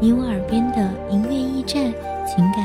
你我耳边的音乐驿站，情感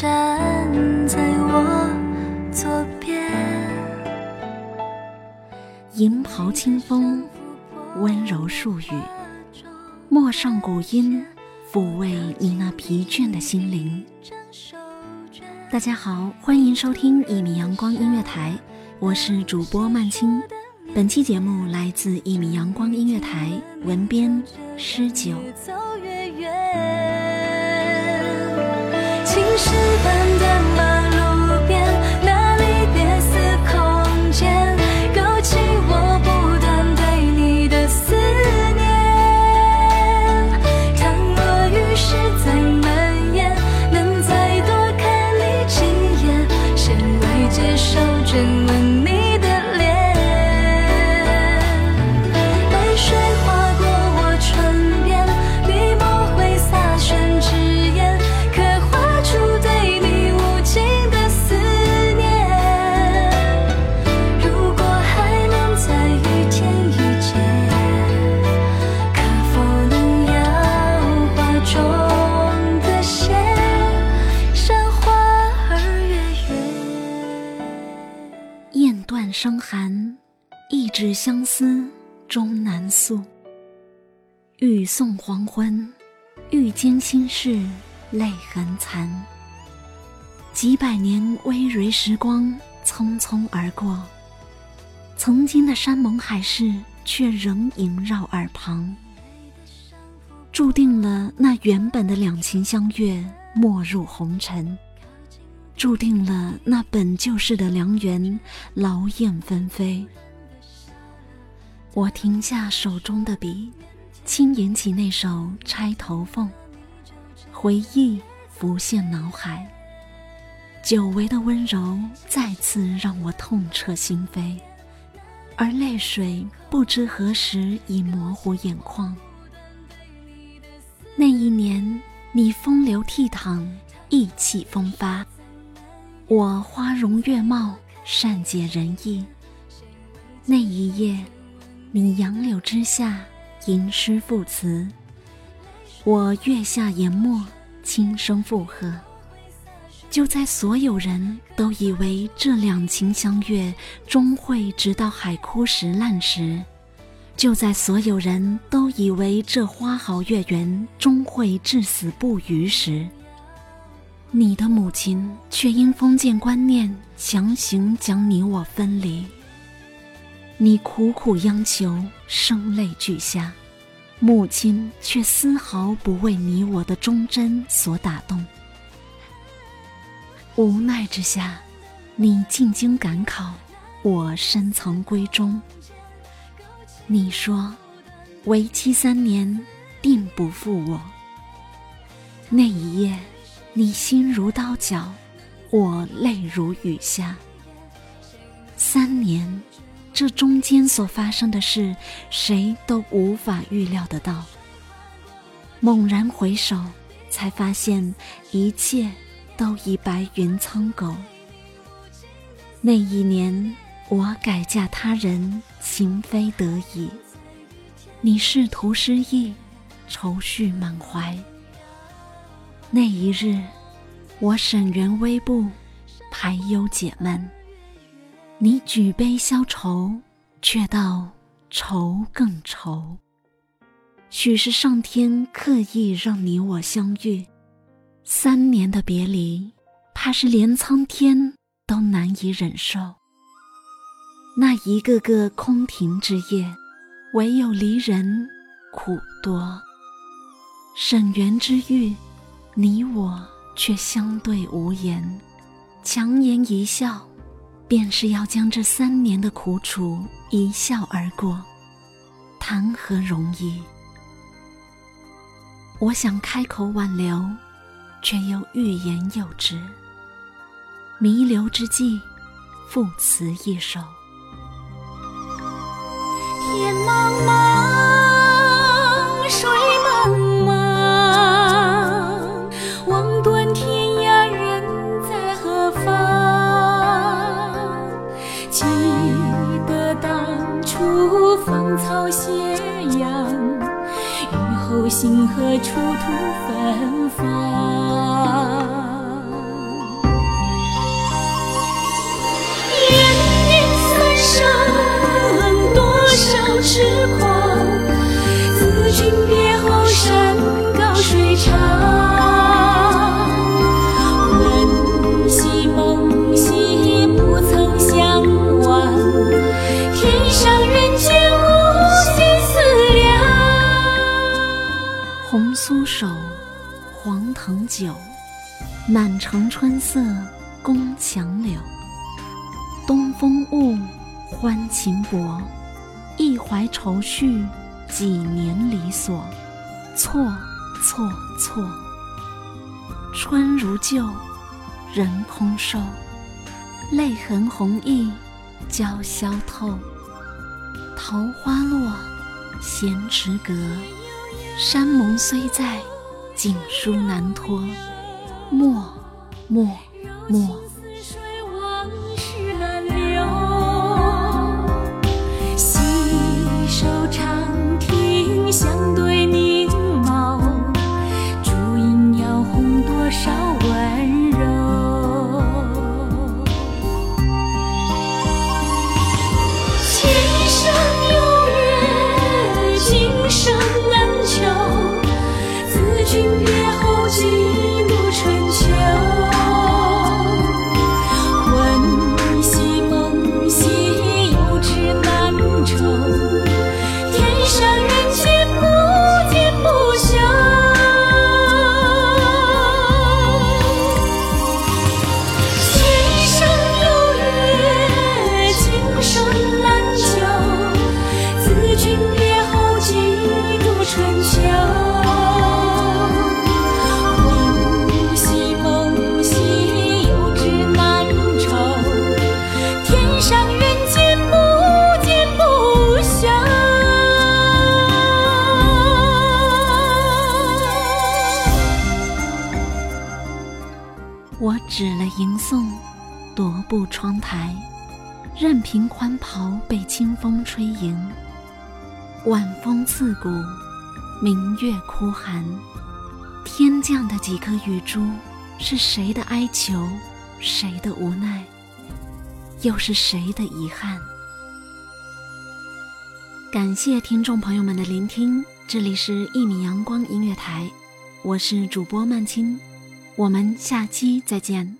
站在我左边，银袍清风，温柔数语，陌上古音，抚慰你那疲倦的心灵。大家好，欢迎收听一米阳光音乐台，我是主播曼青。本期节目来自一米阳光音乐台，文编诗九。越走越远，青石板断声寒，一纸相思终难诉。欲送黄昏，欲笺心事泪痕残。几百年微蕤时光匆匆而过，曾经的山盟海誓却仍萦绕耳旁，注定了那原本的两情相悦没入红尘。注定了那本就是的良缘，劳燕分飞。我停下手中的笔，轻吟起那首《钗头凤》，回忆浮现脑海，久违的温柔再次让我痛彻心扉，而泪水不知何时已模糊眼眶。那一年，你风流倜傥，意气风发。我花容月貌，善解人意。那一夜，你杨柳之下吟诗赋词，我月下研墨，轻声附和。就在所有人都以为这两情相悦终会直到海枯石烂时，就在所有人都以为这花好月圆终会至死不渝时，你的母亲却因封建观念强行将你我分离。你苦苦央求，声泪俱下，母亲却丝毫不为你我的忠贞所打动。无奈之下，你进京赶考，我深藏闺中。你说，为期三年，定不负我。那一夜，你心如刀绞，我泪如雨下。三年，这中间所发生的事，谁都无法预料得到。猛然回首，才发现一切都已白云苍狗。那一年，我改嫁他人，情非得已。你仕途失意，愁绪满怀。那一日，我沈园微步，排忧解闷。你举杯消愁，却道愁更愁。许是上天刻意让你我相遇，三年的别离，怕是连苍天都难以忍受。那一个个空庭之夜，唯有离人苦多。沈园之遇。你我却相对无言，强颜一笑，便是要将这三年的苦楚一笑而过，谈何容易？我想开口挽留，却又欲言又止。弥留之际，赋词一首：天茫茫，出土芬芳，黄藤酒，满城春色宫墙柳。东风恶，欢情薄，一怀愁绪，几年离索。错错错，春如旧，人空瘦，泪痕红浥鲛绡透。桃花落，闲池阁，山盟虽在。锦书难托莫莫莫我指了吟诵，踱。步窗台，任凭宽袍被清风吹盈。晚风刺骨，明月哭寒。天降的几颗雨珠，是谁的哀求？谁的无奈？又是谁的遗憾？感谢听众朋友们的聆听，这里是《一米阳光音乐台》，我是主播曼青，我们下期再见。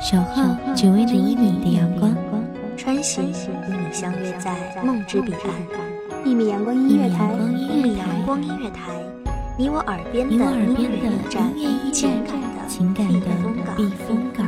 守候久违的一米的阳光，穿行与你相约在梦之彼岸。一米阳光音乐台，一米阳光音乐台，你我耳边的音乐驿站，情感的情感的避风港。